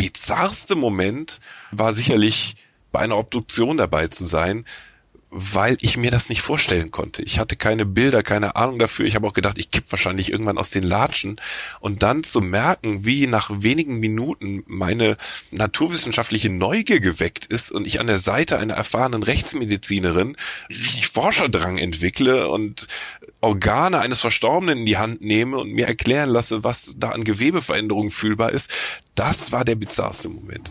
bizarrste Moment war sicherlich bei einer Obduktion dabei zu sein, weil ich mir das nicht vorstellen konnte. Ich hatte keine Bilder, keine Ahnung dafür. Ich habe auch gedacht, ich kipp wahrscheinlich irgendwann aus den Latschen. Und dann zu merken, wie nach wenigen Minuten meine naturwissenschaftliche Neugier geweckt ist und ich an der Seite einer erfahrenen Rechtsmedizinerin richtig Forscherdrang entwickle und Organe eines Verstorbenen in die Hand nehme und mir erklären lasse, was da an Gewebeveränderungen fühlbar ist, das war der bizarrste Moment.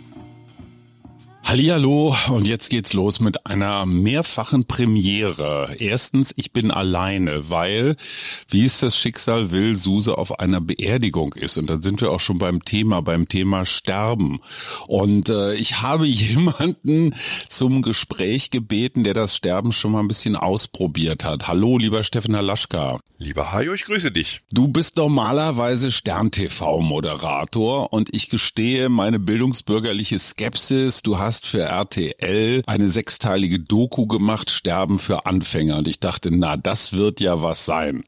Hallihallo und jetzt geht's los mit einer mehrfachen Premiere. Erstens, ich bin alleine, weil, wie es das Schicksal will, Suse auf einer Beerdigung ist. Und dann sind wir auch schon beim Thema, beim Thema Sterben. Und äh, ich habe jemanden zum Gespräch gebeten, der das Sterben schon mal ein bisschen ausprobiert hat. Hallo, lieber Steffen Halaschka. Lieber Hajo, ich grüße dich. Du bist normalerweise Stern-TV-Moderator und ich gestehe meine bildungsbürgerliche Skepsis. Du hast für RTL eine sechsteilige Doku gemacht, Sterben für Anfänger. Und ich dachte, na, das wird ja was sein.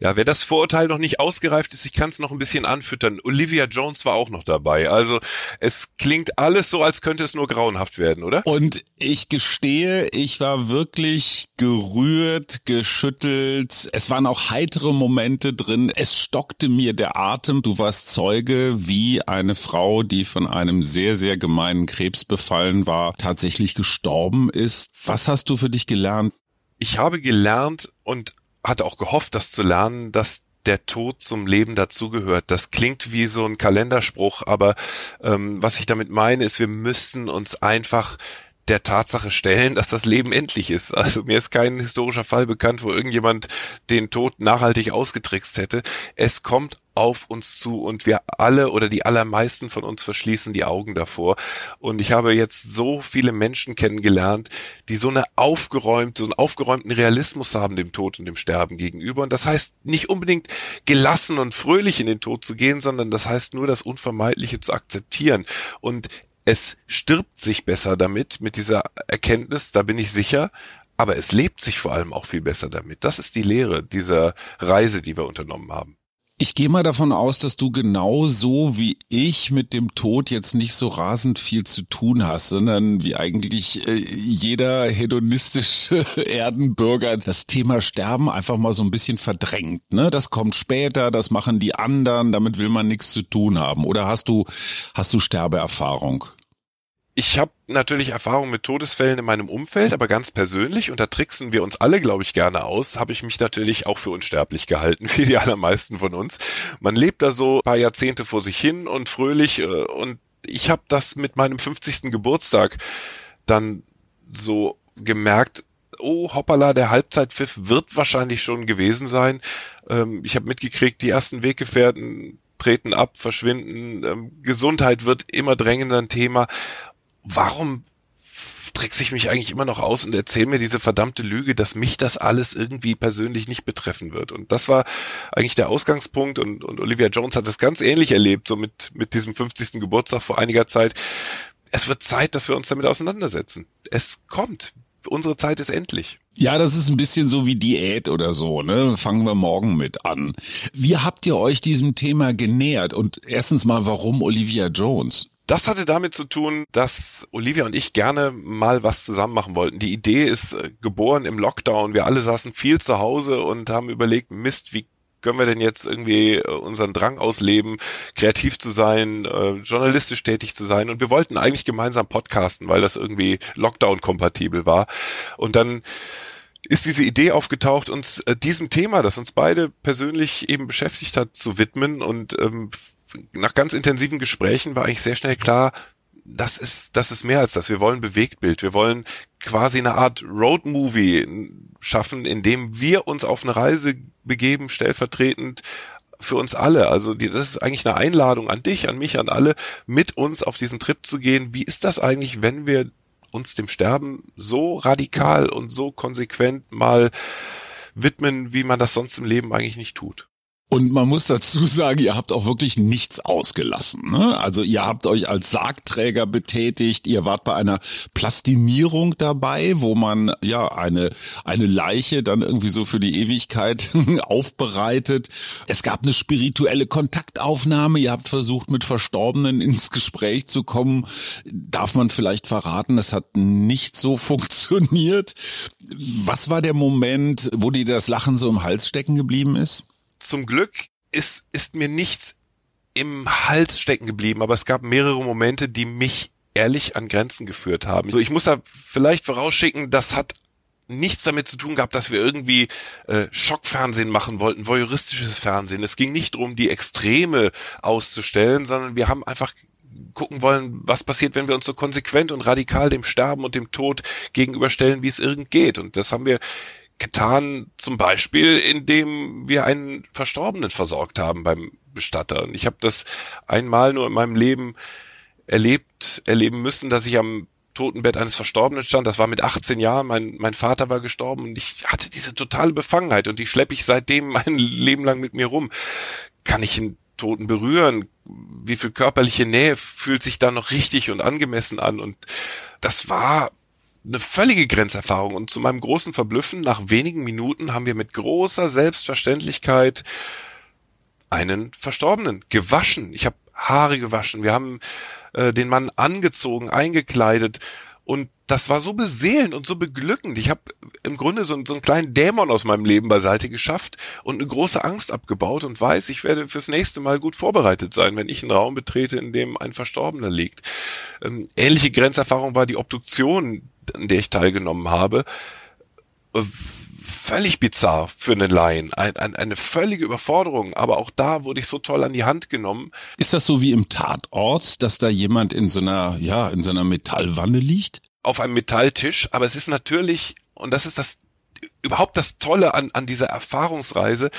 Ja, wer das Vorurteil noch nicht ausgereift ist, ich kann es noch ein bisschen anfüttern. Olivia Jones war auch noch dabei. Also es klingt alles so, als könnte es nur grauenhaft werden, oder? Und ich gestehe, ich war wirklich gerührt, geschüttelt. Es waren auch heitere Momente drin. Es stockte mir der Atem. Du warst Zeuge, wie eine Frau, die von einem sehr, sehr gemeinen Krebs befallen war, tatsächlich gestorben ist. Was hast du für dich gelernt? Ich habe gelernt und hatte auch gehofft, das zu lernen, dass der Tod zum Leben dazugehört. Das klingt wie so ein Kalenderspruch, aber ähm, was ich damit meine, ist, wir müssen uns einfach der Tatsache stellen, dass das Leben endlich ist. Also mir ist kein historischer Fall bekannt, wo irgendjemand den Tod nachhaltig ausgetrickst hätte. Es kommt auf uns zu und wir alle oder die allermeisten von uns verschließen die Augen davor. Und ich habe jetzt so viele Menschen kennengelernt, die so eine aufgeräumte, so einen aufgeräumten Realismus haben dem Tod und dem Sterben gegenüber. Und das heißt nicht unbedingt gelassen und fröhlich in den Tod zu gehen, sondern das heißt nur das Unvermeidliche zu akzeptieren. Und es stirbt sich besser damit, mit dieser Erkenntnis, da bin ich sicher, aber es lebt sich vor allem auch viel besser damit. Das ist die Lehre dieser Reise, die wir unternommen haben. Ich gehe mal davon aus, dass du genauso wie ich mit dem Tod jetzt nicht so rasend viel zu tun hast, sondern wie eigentlich äh, jeder hedonistische Erdenbürger das Thema Sterben einfach mal so ein bisschen verdrängt. Ne? Das kommt später, das machen die anderen, damit will man nichts zu tun haben. Oder hast du, hast du Sterbeerfahrung? Ich habe natürlich Erfahrung mit Todesfällen in meinem Umfeld, aber ganz persönlich, und da tricksen wir uns alle, glaube ich, gerne aus, habe ich mich natürlich auch für unsterblich gehalten, wie die allermeisten von uns. Man lebt da so paar Jahrzehnte vor sich hin und fröhlich äh, und ich habe das mit meinem 50. Geburtstag dann so gemerkt, oh hoppala, der Halbzeitpfiff wird wahrscheinlich schon gewesen sein. Ähm, ich habe mitgekriegt, die ersten Weggefährten treten ab, verschwinden, ähm, Gesundheit wird immer drängender ein Thema warum trickse ich mich eigentlich immer noch aus und erzähle mir diese verdammte Lüge, dass mich das alles irgendwie persönlich nicht betreffen wird. Und das war eigentlich der Ausgangspunkt und, und Olivia Jones hat das ganz ähnlich erlebt, so mit, mit diesem 50. Geburtstag vor einiger Zeit. Es wird Zeit, dass wir uns damit auseinandersetzen. Es kommt. Unsere Zeit ist endlich. Ja, das ist ein bisschen so wie Diät oder so, ne? Fangen wir morgen mit an. Wie habt ihr euch diesem Thema genähert? Und erstens mal, warum Olivia Jones? Das hatte damit zu tun, dass Olivia und ich gerne mal was zusammen machen wollten. Die Idee ist äh, geboren im Lockdown. Wir alle saßen viel zu Hause und haben überlegt, Mist, wie können wir denn jetzt irgendwie äh, unseren Drang ausleben, kreativ zu sein, äh, journalistisch tätig zu sein. Und wir wollten eigentlich gemeinsam podcasten, weil das irgendwie Lockdown-kompatibel war. Und dann ist diese Idee aufgetaucht, uns diesem Thema, das uns beide persönlich eben beschäftigt hat, zu widmen. Und ähm, nach ganz intensiven Gesprächen war eigentlich sehr schnell klar, das ist, das ist mehr als das. Wir wollen Bewegtbild. Wir wollen quasi eine Art Roadmovie schaffen, in dem wir uns auf eine Reise begeben, stellvertretend für uns alle. Also das ist eigentlich eine Einladung an dich, an mich, an alle, mit uns auf diesen Trip zu gehen. Wie ist das eigentlich, wenn wir uns dem Sterben so radikal und so konsequent mal widmen, wie man das sonst im Leben eigentlich nicht tut? Und man muss dazu sagen, ihr habt auch wirklich nichts ausgelassen. Ne? Also ihr habt euch als Sargträger betätigt, ihr wart bei einer Plastinierung dabei, wo man ja eine, eine Leiche dann irgendwie so für die Ewigkeit aufbereitet. Es gab eine spirituelle Kontaktaufnahme, ihr habt versucht, mit Verstorbenen ins Gespräch zu kommen. Darf man vielleicht verraten, das hat nicht so funktioniert. Was war der Moment, wo dir das Lachen so im Hals stecken geblieben ist? Zum Glück ist, ist mir nichts im Hals stecken geblieben, aber es gab mehrere Momente, die mich ehrlich an Grenzen geführt haben. Also ich muss da vielleicht vorausschicken, das hat nichts damit zu tun gehabt, dass wir irgendwie äh, Schockfernsehen machen wollten, voyeuristisches Fernsehen. Es ging nicht darum, die Extreme auszustellen, sondern wir haben einfach gucken wollen, was passiert, wenn wir uns so konsequent und radikal dem Sterben und dem Tod gegenüberstellen, wie es irgend geht. Und das haben wir getan, zum Beispiel, indem wir einen Verstorbenen versorgt haben beim Bestatter. Und ich habe das einmal nur in meinem Leben erlebt, erleben müssen, dass ich am Totenbett eines Verstorbenen stand. Das war mit 18 Jahren. Mein, mein Vater war gestorben und ich hatte diese totale Befangenheit und die schleppe ich seitdem mein Leben lang mit mir rum. Kann ich einen Toten berühren? Wie viel körperliche Nähe fühlt sich da noch richtig und angemessen an? Und das war eine völlige Grenzerfahrung. Und zu meinem großen Verblüffen, nach wenigen Minuten haben wir mit großer Selbstverständlichkeit einen Verstorbenen gewaschen. Ich habe Haare gewaschen, wir haben äh, den Mann angezogen, eingekleidet. Und das war so beseelend und so beglückend. Ich habe im Grunde so, so einen kleinen Dämon aus meinem Leben beiseite geschafft und eine große Angst abgebaut und weiß, ich werde fürs nächste Mal gut vorbereitet sein, wenn ich einen Raum betrete, in dem ein Verstorbener liegt. Ähm, ähnliche Grenzerfahrung war die Obduktion, an der ich teilgenommen habe. Äh, völlig bizarr für einen Laien, ein, ein, eine völlige Überforderung, aber auch da wurde ich so toll an die Hand genommen. Ist das so wie im Tatort, dass da jemand in so einer, ja, in so einer Metallwanne liegt? Auf einem Metalltisch, aber es ist natürlich, und das ist das überhaupt das Tolle an, an dieser Erfahrungsreise,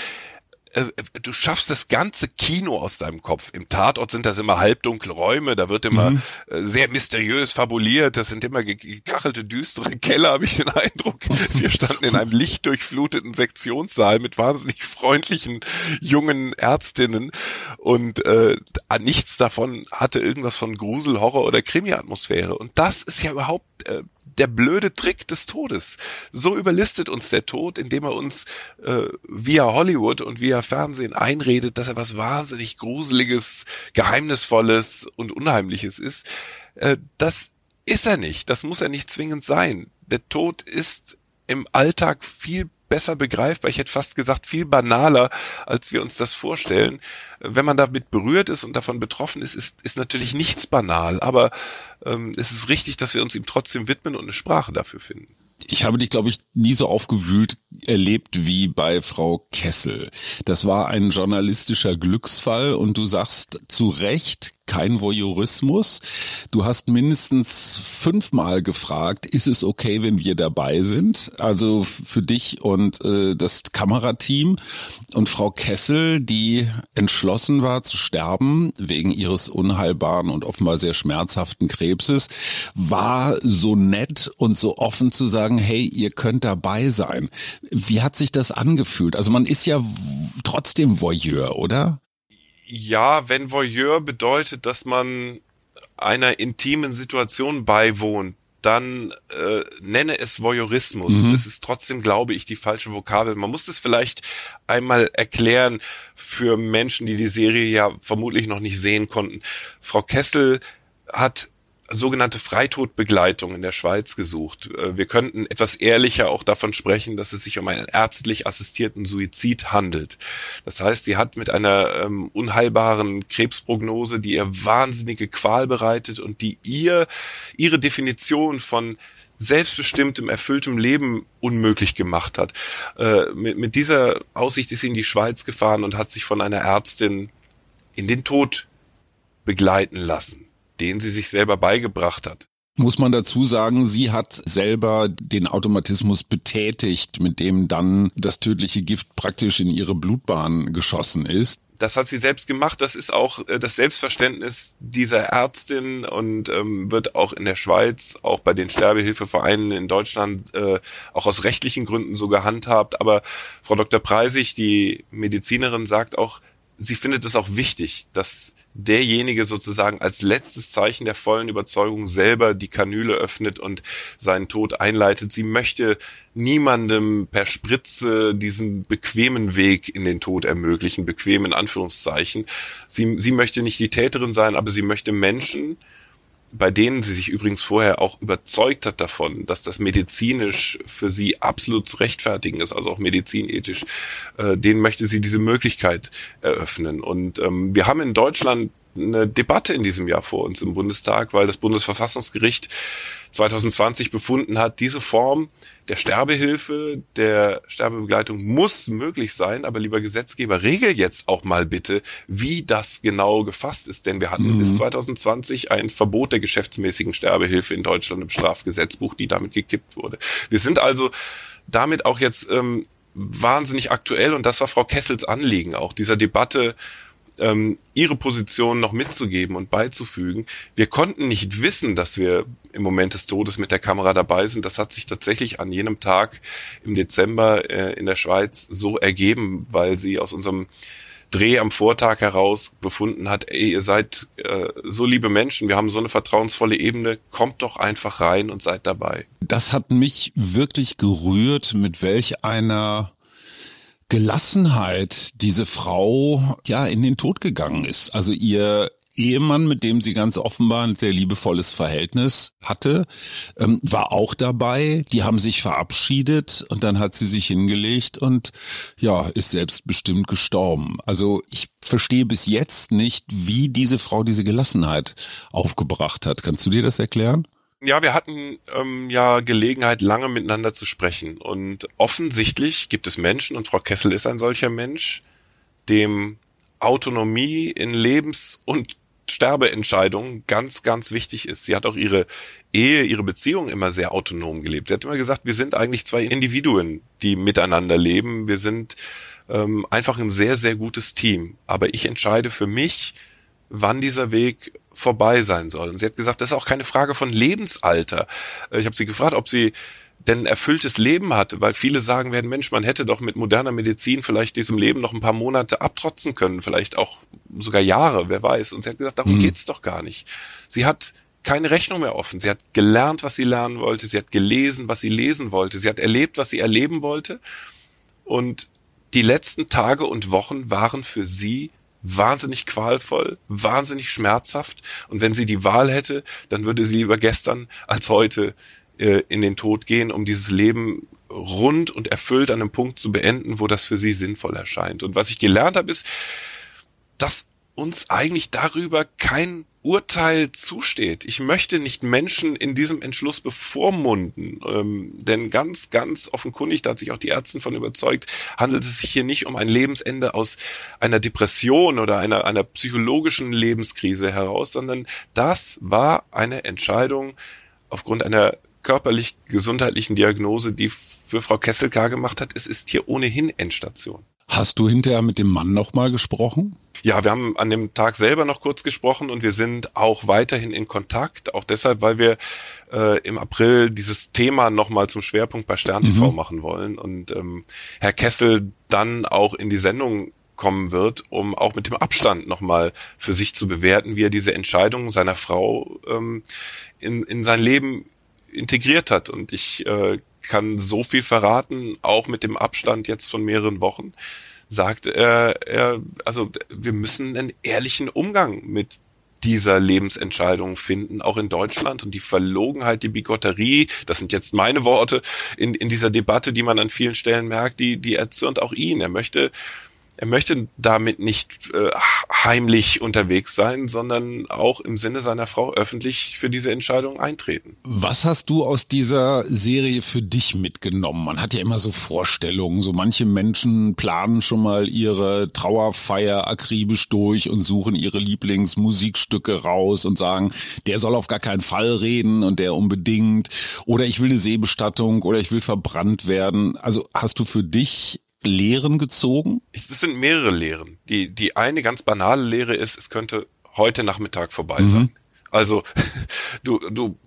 äh, du schaffst das ganze Kino aus deinem Kopf. Im Tatort sind das immer halbdunkle Räume, da wird immer mhm. Äh, sehr mysteriös fabuliert, das sind immer gekachelte, düstere Keller, habe ich den Eindruck. Wir standen in einem lichtdurchfluteten Sektionssaal mit wahnsinnig freundlichen jungen Ärztinnen und äh, nichts davon hatte irgendwas von Grusel, Horror oder Krimi-Atmosphäre. Und das ist ja überhaupt äh, der blöde Trick des Todes. So überlistet uns der Tod, indem er uns äh, via Hollywood und via Fernsehen einredet, dass er was wahnsinnig Gruseliges, Geheimnisvolles und Unheimliches ist. Äh, das ist er nicht. Das muss er nicht zwingend sein. Der Tod ist im Alltag viel besser begreifbar, ich hätte fast gesagt viel banaler, als wir uns das vorstellen. Wenn man damit berührt ist und davon betroffen ist, ist, ist natürlich nichts banal, aber ähm, es ist richtig, dass wir uns ihm trotzdem widmen und eine Sprache dafür finden. Ich habe dich, glaube ich, nie so aufgewühlt erlebt wie bei Frau Kessel. Das war ein journalistischer Glücksfall und du sagst zu Recht, kein Voyeurismus. Du hast mindestens fünfmal gefragt, ist es okay, wenn wir dabei sind? Also für dich und äh, das Kamerateam. Und Frau Kessel, die entschlossen war zu sterben wegen ihres unheilbaren und offenbar sehr schmerzhaften Krebses, war so nett und so offen zu sagen, hey, ihr könnt dabei sein. Wie hat sich das angefühlt? Also man ist ja trotzdem Voyeur, oder? Ja, wenn Voyeur bedeutet, dass man einer intimen Situation beiwohnt, dann äh, nenne es Voyeurismus. Mhm. Es ist trotzdem, glaube ich, die falsche Vokabel. Man muss es vielleicht einmal erklären für Menschen, die die Serie ja vermutlich noch nicht sehen konnten. Frau Kessel hat sogenannte Freitodbegleitung in der Schweiz gesucht. Äh, wir könnten etwas ehrlicher auch davon sprechen, dass es sich um einen ärztlich assistierten Suizid handelt. Das heißt, sie hat mit einer ähm, unheilbaren Krebsprognose, die ihr wahnsinnige Qual bereitet und die ihr ihre Definition von selbstbestimmtem, erfülltem Leben unmöglich gemacht hat. Äh, mit, mit dieser Aussicht ist sie in die Schweiz gefahren und hat sich von einer Ärztin in den Tod begleiten lassen den sie sich selber beigebracht hat. muss man dazu sagen, sie hat selber den Automatismus betätigt, mit dem dann das tödliche Gift praktisch in ihre Blutbahn geschossen ist. Das hat sie selbst gemacht. Das ist auch äh, das Selbstverständnis dieser Ärztin und ähm, wird auch in der Schweiz, auch bei den Sterbehilfevereinen in Deutschland, äh, auch aus rechtlichen Gründen so gehandhabt. Aber Frau Dr. Preisig, die Medizinerin, sagt auch, sie findet es auch wichtig, dass derjenige sozusagen als letztes Zeichen der vollen Überzeugung selber die Kanüle öffnet und seinen Tod einleitet. Sie möchte niemandem per Spritze diesen bequemen Weg in den Tod ermöglichen, bequem in Anführungszeichen. Sie, sie möchte nicht die Täterin sein, aber sie möchte Menschen, bei denen sie sich übrigens vorher auch überzeugt hat davon, dass das medizinisch für sie absolut zu rechtfertigen ist, also auch medizinethisch, äh, denen möchte sie diese Möglichkeit eröffnen. Und ähm, wir haben in Deutschland eine Debatte in diesem Jahr vor uns im Bundestag, weil das Bundesverfassungsgericht 2020 befunden hat, diese Form der Sterbehilfe, der Sterbebegleitung muss möglich sein, aber lieber Gesetzgeber, regel jetzt auch mal bitte, wie das genau gefasst ist, denn wir hatten mhm. bis 2020 ein Verbot der geschäftsmäßigen Sterbehilfe in Deutschland im Strafgesetzbuch, die damit gekippt wurde. Wir sind also damit auch jetzt ähm, wahnsinnig aktuell und das war Frau Kessels Anliegen, auch dieser Debatte ähm, ihre Position noch mitzugeben und beizufügen. Wir konnten nicht wissen, dass wir im Moment des Todes mit der Kamera dabei sind. Das hat sich tatsächlich an jenem Tag im Dezember äh, in der Schweiz so ergeben, weil sie aus unserem Dreh am Vortag heraus befunden hat, ey, ihr seid äh, so liebe Menschen, wir haben so eine vertrauensvolle Ebene, kommt doch einfach rein und seid dabei. Das hat mich wirklich gerührt, mit welch einer Gelassenheit diese Frau ja in den Tod gegangen ist. Also ihr Ehemann, mit dem sie ganz offenbar ein sehr liebevolles Verhältnis hatte, ähm, war auch dabei. Die haben sich verabschiedet und dann hat sie sich hingelegt und ja, ist selbstbestimmt gestorben. Also ich verstehe bis jetzt nicht, wie diese Frau diese Gelassenheit aufgebracht hat. Kannst du dir das erklären? Ja, wir hatten ähm, ja Gelegenheit, lange miteinander zu sprechen. Und offensichtlich gibt es Menschen, und Frau Kessel ist ein solcher Mensch, dem Autonomie in Lebens- und Sterbeentscheidungen ganz, ganz wichtig ist. Sie hat auch ihre Ehe, ihre Beziehung immer sehr autonom gelebt. Sie hat immer gesagt, wir sind eigentlich zwei Individuen, die miteinander leben. Wir sind ähm, einfach ein sehr, sehr gutes Team. Aber ich entscheide für mich, wann dieser Weg vorbei sein soll. Und sie hat gesagt, das ist auch keine Frage von Lebensalter. Äh, ich habe sie gefragt, ob sie denn ein erfülltes Leben hatte, weil viele sagen werden, Mensch, man hätte doch mit moderner Medizin vielleicht diesem Leben noch ein paar Monate abtrotzen können, vielleicht auch sogar Jahre, wer weiß. Und sie hat gesagt, darum mhm. geht's doch gar nicht. Sie hat keine Rechnung mehr offen. Sie hat gelernt, was sie lernen wollte. Sie hat gelesen, was sie lesen wollte. Sie hat erlebt, was sie erleben wollte. Und die letzten Tage und Wochen waren für sie wahnsinnig qualvoll, wahnsinnig schmerzhaft. Und wenn sie die Wahl hätte, dann würde sie lieber gestern als heute äh, in den Tod gehen, um dieses Leben rund und erfüllt an einem Punkt zu beenden, wo das für sie sinnvoll erscheint. Und was ich gelernt habe, ist, dass uns eigentlich darüber kein Urteil zusteht. Ich möchte nicht Menschen in diesem Entschluss bevormunden, ähm, denn ganz, ganz offenkundig, da hat sich auch die Ärztin von überzeugt, handelt es sich hier nicht um ein Lebensende aus einer Depression oder einer, einer psychologischen Lebenskrise heraus, sondern das war eine Entscheidung aufgrund einer körperlich gesundheitlichen Diagnose, die für Frau Kessel klar gemacht hat, es ist hier ohnehin Endstation. Hast du hinterher mit dem Mann nochmal gesprochen? Ja, wir haben an dem Tag selber noch kurz gesprochen und wir sind auch weiterhin in Kontakt, auch deshalb, weil wir äh, im April dieses Thema nochmal zum Schwerpunkt bei Stern TV mhm. machen wollen und ähm, Herr Kessel dann auch in die Sendung kommen wird, um auch mit dem Abstand nochmal für sich zu bewerten, wie er diese Entscheidung seiner Frau ähm, in, in sein Leben integriert hat. Und ich äh, kann so viel verraten, auch mit dem Abstand jetzt von mehreren Wochen sagt er, er, also wir müssen einen ehrlichen Umgang mit dieser Lebensentscheidung finden, auch in Deutschland. Und die Verlogenheit, die Bigotterie, das sind jetzt meine Worte, in, in dieser Debatte, die man an vielen Stellen merkt, die, die erzürnt auch ihn. Er möchte er möchte damit nicht äh, heimlich unterwegs sein, sondern auch im Sinne seiner Frau öffentlich für diese Entscheidung eintreten. Was hast du aus dieser Serie für dich mitgenommen? Man hat ja immer so Vorstellungen, so manche Menschen planen schon mal ihre Trauerfeier akribisch durch und suchen ihre Lieblingsmusikstücke raus und sagen, der soll auf gar keinen Fall reden und der unbedingt oder ich will eine Seebestattung oder ich will verbrannt werden. Also hast du für dich Lehren gezogen? Es sind mehrere Lehren. Die, die eine ganz banale Lehre ist, es könnte heute Nachmittag vorbei mhm. sein. Also du, du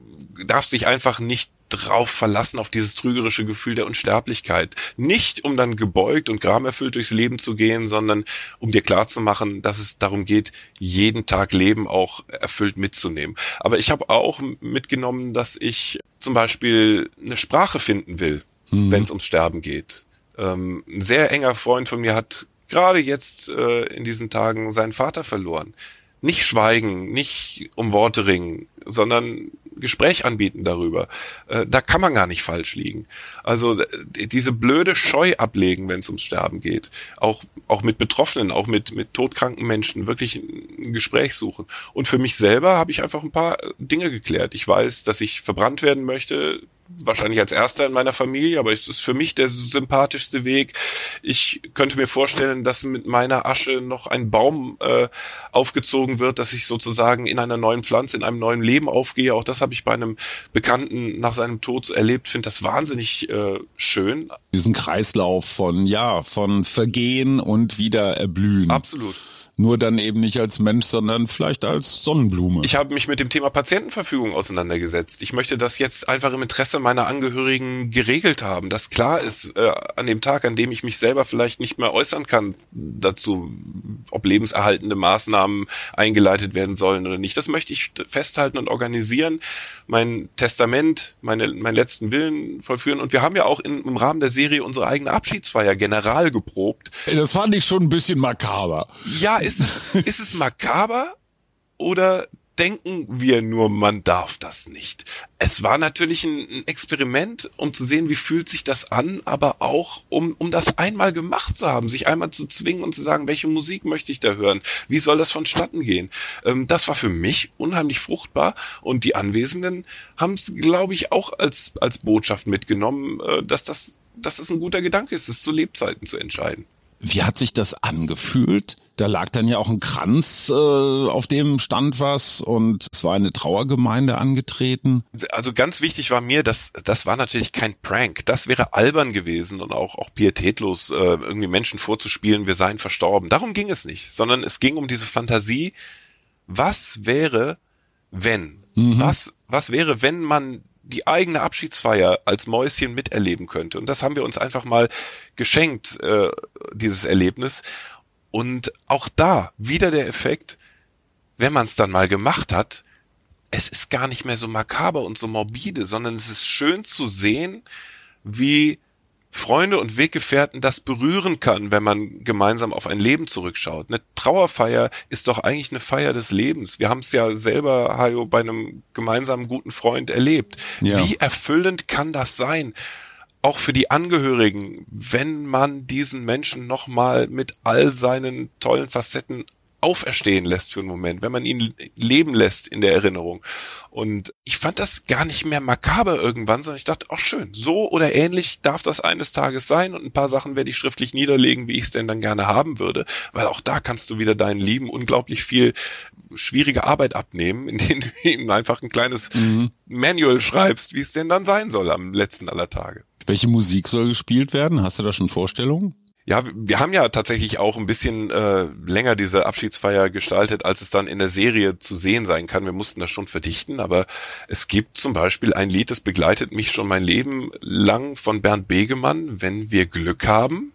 darfst dich einfach nicht drauf verlassen, auf dieses trügerische Gefühl der Unsterblichkeit. Nicht, um dann gebeugt und gramerfüllt durchs Leben zu gehen, sondern um dir klarzumachen, dass es darum geht, jeden Tag Leben auch erfüllt mitzunehmen. Aber ich habe auch mitgenommen, dass ich zum Beispiel eine Sprache finden will, mhm. wenn es ums Sterben geht. Ähm, ein sehr enger Freund von mir hat gerade jetzt äh, in diesen Tagen seinen Vater verloren. Nicht schweigen, nicht um Worte ringen, sondern Gespräch anbieten darüber. Äh, da kann man gar nicht falsch liegen. Also diese blöde Scheu ablegen, wenn es ums Sterben geht. Auch, auch mit Betroffenen, auch mit, mit todkranken Menschen wirklich ein Gespräch suchen. Und für mich selber habe ich einfach ein paar Dinge geklärt. Ich weiß, dass ich verbrannt werden möchte wahrscheinlich als erster in meiner Familie, aber es ist für mich der sympathischste Weg. Ich könnte mir vorstellen, dass mit meiner Asche noch ein Baum äh, aufgezogen wird, dass ich sozusagen in einer neuen Pflanze, in einem neuen Leben aufgehe. Auch das habe ich bei einem Bekannten nach seinem Tod erlebt. Finde das wahnsinnig äh, schön. Diesen Kreislauf von ja, von Vergehen und wieder erblühen. Absolut. Nur dann eben nicht als Mensch, sondern vielleicht als Sonnenblume. Ich habe mich mit dem Thema Patientenverfügung auseinandergesetzt. Ich möchte das jetzt einfach im Interesse meiner Angehörigen geregelt haben, dass klar ist, äh, an dem Tag, an dem ich mich selber vielleicht nicht mehr äußern kann dazu, ob lebenserhaltende Maßnahmen eingeleitet werden sollen oder nicht. Das möchte ich festhalten und organisieren, mein Testament, meine, meinen letzten Willen vollführen. Und wir haben ja auch in, im Rahmen der Serie unsere eigene Abschiedsfeier general geprobt. Das fand ich schon ein bisschen makaber. Ja, ist es, ist es makaber oder denken wir nur, man darf das nicht? Es war natürlich ein, Experiment, um zu sehen, wie fühlt sich das an, aber auch, um, um das einmal gemacht zu haben, sich einmal zu zwingen und zu sagen, welche Musik möchte ich da hören? Wie soll das vonstatten gehen? Ähm, das war für mich unheimlich fruchtbar und die Anwesenden haben es, glaube ich, auch als, als Botschaft mitgenommen, äh, dass das, dass das ein guter Gedanke ist, es zu Lebzeiten zu entscheiden. Wie hat sich das angefühlt? Da lag dann ja auch ein Kranz, äh, auf dem stand was und es war eine Trauergemeinde angetreten. Also ganz wichtig war mir, dass das war natürlich kein Prank. Das wäre albern gewesen und auch auch pietätlos, äh, irgendwie Menschen vorzuspielen, wir seien verstorben. Darum ging es nicht, sondern es ging um diese Fantasie. Was wäre, wenn? Mhm. Was was wäre, wenn man die eigene Abschiedsfeier als Mäuschen miterleben könnte. Und das haben wir uns einfach mal geschenkt, äh, dieses Erlebnis. Und auch da wieder der Effekt, wenn man es dann mal gemacht hat, es ist gar nicht mehr so makaber und so morbide, sondern es ist schön zu sehen, wie Freunde und Weggefährten das berühren kann, wenn man gemeinsam auf ein Leben zurückschaut. Eine Trauerfeier ist doch eigentlich eine Feier des Lebens. Wir haben es ja selber, Hajo, bei einem gemeinsamen guten Freund erlebt. Ja. Wie erfüllend kann das sein? Auch für die Angehörigen, wenn man diesen Menschen nochmal mit all seinen tollen Facetten auferstehen lässt für einen Moment, wenn man ihn leben lässt in der Erinnerung. Und ich fand das gar nicht mehr makaber irgendwann, sondern ich dachte, ach schön, so oder ähnlich darf das eines Tages sein und ein paar Sachen werde ich schriftlich niederlegen, wie ich es denn dann gerne haben würde, weil auch da kannst du wieder deinen Lieben unglaublich viel schwierige Arbeit abnehmen, indem du ihm einfach ein kleines mhm. Manual schreibst, wie es denn dann sein soll am letzten aller Tage. Welche Musik soll gespielt werden? Hast du da schon Vorstellungen? Ja, wir haben ja tatsächlich auch ein bisschen äh, länger diese Abschiedsfeier gestaltet, als es dann in der Serie zu sehen sein kann. Wir mussten das schon verdichten, aber es gibt zum Beispiel ein Lied, das begleitet mich schon mein Leben lang von Bernd Begemann, Wenn wir Glück haben.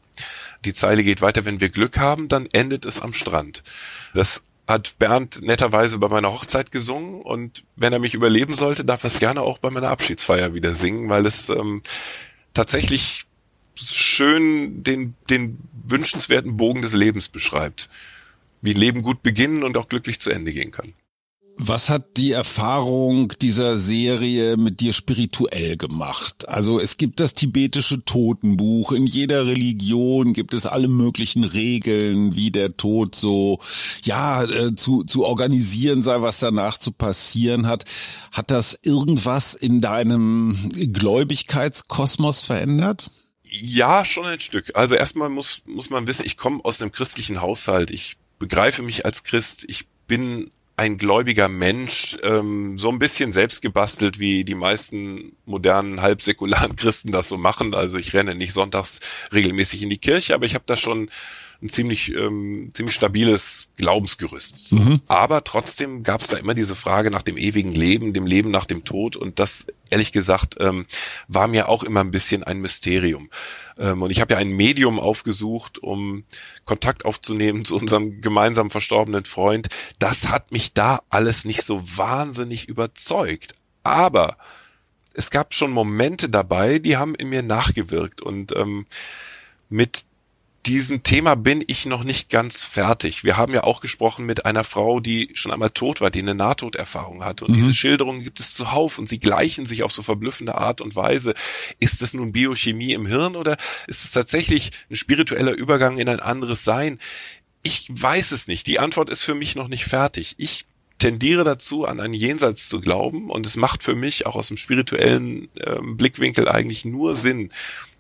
Die Zeile geht weiter, wenn wir Glück haben, dann endet es am Strand. Das hat Bernd netterweise bei meiner Hochzeit gesungen und wenn er mich überleben sollte, darf er es gerne auch bei meiner Abschiedsfeier wieder singen, weil es ähm, tatsächlich schön den, den wünschenswerten Bogen des Lebens beschreibt. Wie Leben gut beginnen und auch glücklich zu Ende gehen kann. Was hat die Erfahrung dieser Serie mit dir spirituell gemacht? Also es gibt das tibetische Totenbuch. In jeder Religion gibt es alle möglichen Regeln, wie der Tod so, ja, äh, zu, zu organisieren sei, was danach zu passieren hat. Hat das irgendwas in deinem Gläubigkeitskosmos verändert? Ja, schon ein Stück. Also erstmal muss, muss man wissen, ich komme aus einem christlichen Haushalt. Ich begreife mich als Christ. Ich bin ein gläubiger Mensch, ähm, so ein bisschen selbst gebastelt, wie die meisten modernen halbsäkularen Christen das so machen. Also ich renne nicht sonntags regelmäßig in die Kirche, aber ich habe da schon ein ziemlich ähm, ziemlich stabiles Glaubensgerüst. So. Mhm. Aber trotzdem gab es da immer diese Frage nach dem ewigen Leben, dem Leben nach dem Tod und das ehrlich gesagt ähm, war mir auch immer ein bisschen ein Mysterium. Ähm, und ich habe ja ein Medium aufgesucht, um Kontakt aufzunehmen zu unserem gemeinsamen verstorbenen Freund. Das hat mich da alles nicht so wahnsinnig überzeugt. Aber es gab schon Momente dabei, die haben in mir nachgewirkt und ähm, mit diesem Thema bin ich noch nicht ganz fertig. Wir haben ja auch gesprochen mit einer Frau, die schon einmal tot war, die eine Nahtoderfahrung hatte. Und mhm. diese Schilderungen gibt es zuhauf und sie gleichen sich auf so verblüffende Art und Weise. Ist es nun Biochemie im Hirn oder ist es tatsächlich ein spiritueller Übergang in ein anderes Sein? Ich weiß es nicht. Die Antwort ist für mich noch nicht fertig. Ich tendiere dazu, an ein Jenseits zu glauben und es macht für mich auch aus dem spirituellen äh, Blickwinkel eigentlich nur Sinn,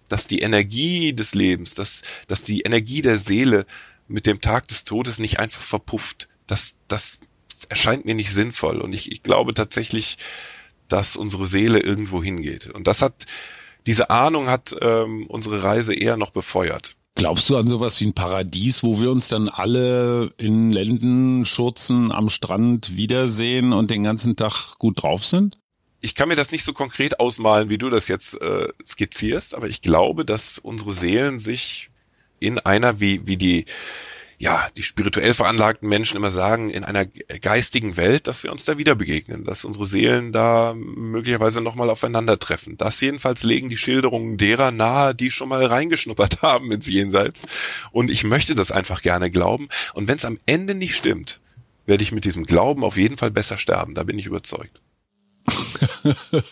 dass die Energie des Lebens, dass, dass die Energie der Seele mit dem Tag des Todes nicht einfach verpufft. Das, das erscheint mir nicht sinnvoll. Und ich, ich glaube tatsächlich, dass unsere Seele irgendwo hingeht. Und das hat, diese Ahnung hat ähm, unsere Reise eher noch befeuert. Glaubst du an sowas wie ein Paradies, wo wir uns dann alle in Lendenschurzen am Strand wiedersehen und den ganzen Tag gut drauf sind? Ich kann mir das nicht so konkret ausmalen, wie du das jetzt äh, skizzierst, aber ich glaube, dass unsere Seelen sich in einer, wie, wie die, ja, die spirituell veranlagten Menschen immer sagen, in einer geistigen Welt, dass wir uns da wieder begegnen, dass unsere Seelen da möglicherweise nochmal aufeinandertreffen. Das jedenfalls legen die Schilderungen derer nahe, die schon mal reingeschnuppert haben ins Jenseits. Und ich möchte das einfach gerne glauben. Und wenn es am Ende nicht stimmt, werde ich mit diesem Glauben auf jeden Fall besser sterben. Da bin ich überzeugt.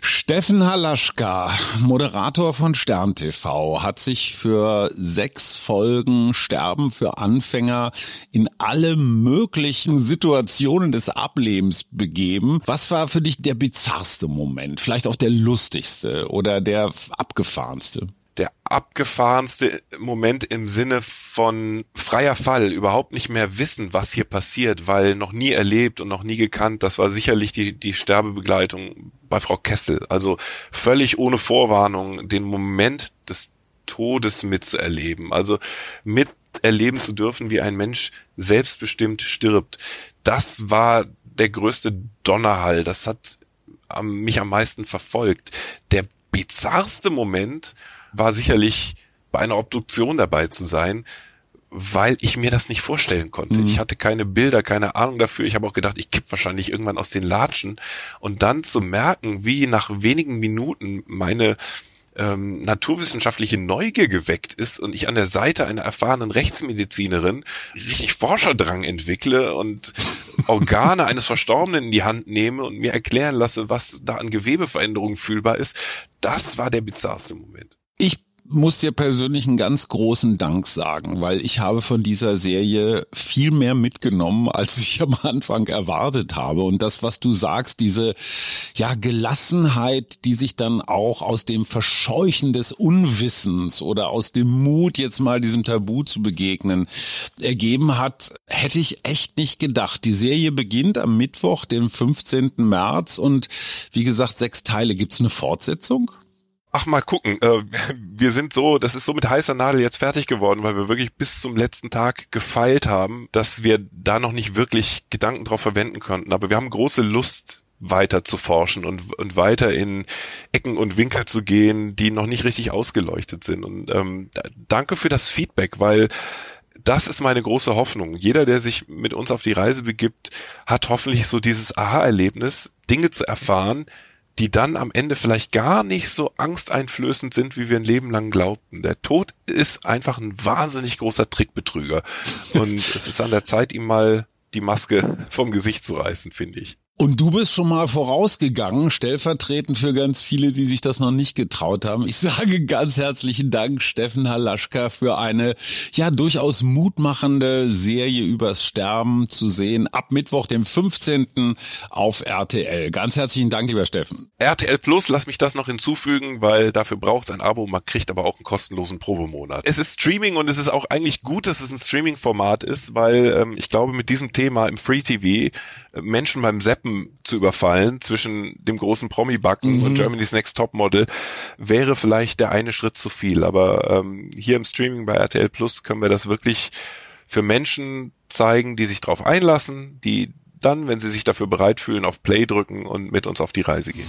Steffen Halaschka, Moderator von Stern TV, hat sich für sechs Folgen Sterben für Anfänger in alle möglichen Situationen des Ablebens begeben. Was war für dich der bizarrste Moment? Vielleicht auch der lustigste oder der abgefahrenste? Der abgefahrenste Moment im Sinne von freier Fall, überhaupt nicht mehr wissen, was hier passiert, weil noch nie erlebt und noch nie gekannt. Das war sicherlich die, die Sterbebegleitung bei Frau Kessel. Also völlig ohne Vorwarnung den Moment des Todes mitzuerleben. Also miterleben zu dürfen, wie ein Mensch selbstbestimmt stirbt. Das war der größte Donnerhall. Das hat mich am meisten verfolgt. Der bizarrste Moment war sicherlich bei einer Obduktion dabei zu sein, weil ich mir das nicht vorstellen konnte. Mhm. Ich hatte keine Bilder, keine Ahnung dafür. Ich habe auch gedacht, ich kipp wahrscheinlich irgendwann aus den Latschen. Und dann zu merken, wie nach wenigen Minuten meine ähm, naturwissenschaftliche Neugier geweckt ist und ich an der Seite einer erfahrenen Rechtsmedizinerin richtig Forscherdrang entwickle und Organe eines Verstorbenen in die Hand nehme und mir erklären lasse, was da an Gewebeveränderungen fühlbar ist, das war der bizarrste Moment. Ich muss dir persönlich einen ganz großen Dank sagen, weil ich habe von dieser Serie viel mehr mitgenommen, als ich am Anfang erwartet habe. Und das, was du sagst, diese ja Gelassenheit, die sich dann auch aus dem Verscheuchen des Unwissens oder aus dem Mut, jetzt mal diesem Tabu zu begegnen, ergeben hat, hätte ich echt nicht gedacht. Die Serie beginnt am Mittwoch, dem 15. März und wie gesagt, sechs Teile. Gibt's eine Fortsetzung? Ach mal gucken, äh, wir sind so, das ist so mit heißer Nadel jetzt fertig geworden, weil wir wirklich bis zum letzten Tag gefeilt haben, dass wir da noch nicht wirklich Gedanken drauf verwenden konnten. Aber wir haben große Lust, weiter zu forschen und, und weiter in Ecken und Winkel zu gehen, die noch nicht richtig ausgeleuchtet sind. Und ähm, danke für das Feedback, weil das ist meine große Hoffnung. Jeder, der sich mit uns auf die Reise begibt, hat hoffentlich so dieses Aha-Erlebnis, Dinge zu erfahren, die dann am Ende vielleicht gar nicht so angsteinflößend sind, wie wir ein Leben lang glaubten. Der Tod ist einfach ein wahnsinnig großer Trickbetrüger. Und es ist an der Zeit, ihm mal die Maske vom Gesicht zu reißen, finde ich. Und du bist schon mal vorausgegangen, stellvertretend für ganz viele, die sich das noch nicht getraut haben. Ich sage ganz herzlichen Dank, Steffen Halaschka, für eine ja durchaus mutmachende Serie übers Sterben zu sehen. Ab Mittwoch, dem 15. auf RTL. Ganz herzlichen Dank, lieber Steffen. RTL Plus, lass mich das noch hinzufügen, weil dafür braucht es ein Abo. Man kriegt aber auch einen kostenlosen Probemonat. Es ist Streaming und es ist auch eigentlich gut, dass es ein Streaming-Format ist, weil ähm, ich glaube, mit diesem Thema im Free TV Menschen beim Seppen zu überfallen zwischen dem großen Promi-Backen mhm. und Germany's Next Topmodel wäre vielleicht der eine Schritt zu viel. Aber ähm, hier im Streaming bei RTL Plus können wir das wirklich für Menschen zeigen, die sich darauf einlassen, die dann, wenn sie sich dafür bereit fühlen, auf Play drücken und mit uns auf die Reise gehen.